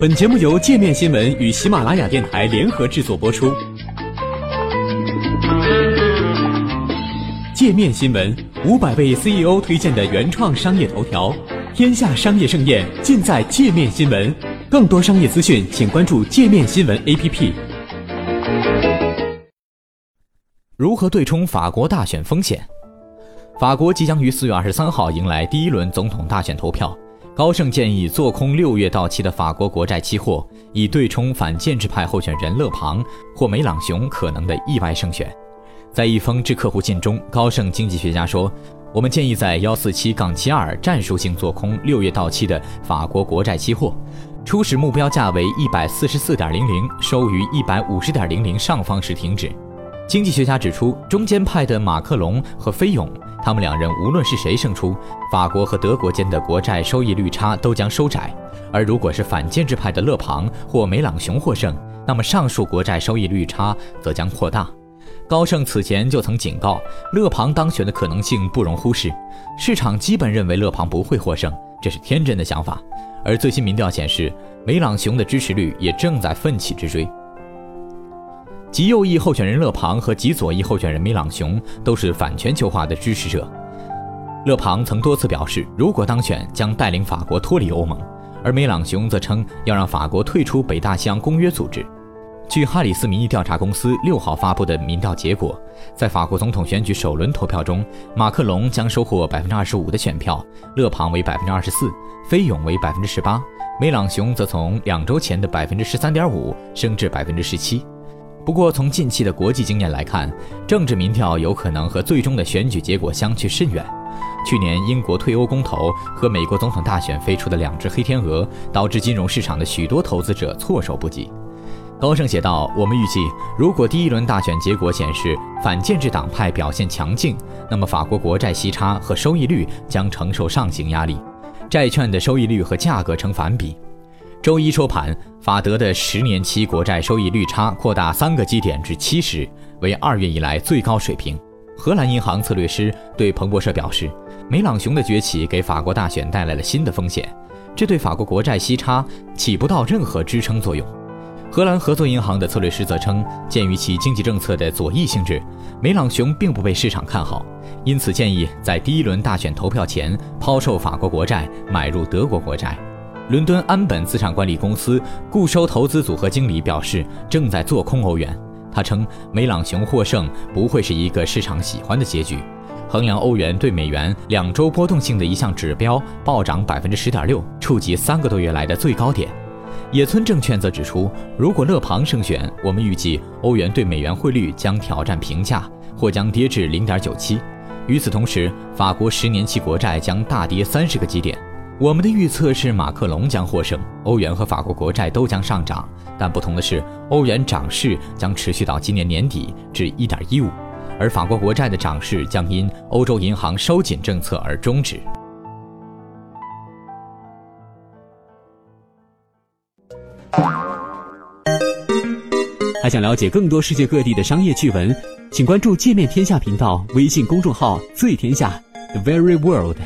本节目由界面新闻与喜马拉雅电台联合制作播出。界面新闻五百位 CEO 推荐的原创商业头条，天下商业盛宴尽在界面新闻。更多商业资讯，请关注界面新闻 APP。如何对冲法国大选风险？法国即将于四月二十三号迎来第一轮总统大选投票。高盛建议做空六月到期的法国国债期货，以对冲反建制派候选人勒庞或梅朗雄可能的意外胜选。在一封致客户信中，高盛经济学家说：“我们建议在幺四七杠七二战术性做空六月到期的法国国债期货，初始目标价为一百四十四点零零，收于一百五十点零零上方时停止。”经济学家指出，中间派的马克龙和菲永。他们两人无论是谁胜出，法国和德国间的国债收益率差都将收窄；而如果是反建制派的勒庞或梅朗雄获胜，那么上述国债收益率差则将扩大。高盛此前就曾警告，勒庞当选的可能性不容忽视。市场基本认为勒庞不会获胜，这是天真的想法。而最新民调显示，梅朗雄的支持率也正在奋起直追。极右翼候选人勒庞和极左翼候选人梅朗雄都是反全球化的支持者。勒庞曾多次表示，如果当选将带领法国脱离欧盟，而梅朗雄则称要让法国退出北大西洋公约组织。据哈里斯民意调查公司六号发布的民调结果，在法国总统选举首轮投票中，马克龙将收获百分之二十五的选票，勒庞为百分之二十四，菲永为百分之十八，梅朗雄则从两周前的百分之十三点五升至百分之十七。不过，从近期的国际经验来看，政治民调有可能和最终的选举结果相去甚远。去年英国退欧公投和美国总统大选飞出的两只黑天鹅，导致金融市场的许多投资者措手不及。高盛写道：“我们预计，如果第一轮大选结果显示反建制党派表现强劲，那么法国国债息差和收益率将承受上行压力，债券的收益率和价格成反比。”周一收盘，法德的十年期国债收益率差扩大三个基点至七十，为二月以来最高水平。荷兰银行策略师对彭博社表示，梅朗雄的崛起给法国大选带来了新的风险，这对法国国债息差起不到任何支撑作用。荷兰合作银行的策略师则称，鉴于其经济政策的左翼性质，梅朗雄并不被市场看好，因此建议在第一轮大选投票前抛售法国国债，买入德国国债。伦敦安本资产管理公司固收投资组合经理表示，正在做空欧元。他称，梅朗雄获胜不会是一个市场喜欢的结局。衡量欧元对美元两周波动性的一项指标暴涨百分之十点六，触及三个多月来的最高点。野村证券则指出，如果勒庞胜选，我们预计欧元对美元汇率将挑战平价，或将跌至零点九七。与此同时，法国十年期国债将大跌三十个基点。我们的预测是马克龙将获胜，欧元和法国国债都将上涨，但不同的是，欧元涨势将持续到今年年底至一点一五，而法国国债的涨势将因欧洲银行收紧政策而终止。还想了解更多世界各地的商业趣闻，请关注“界面天下”频道微信公众号“最天下 The Very World”。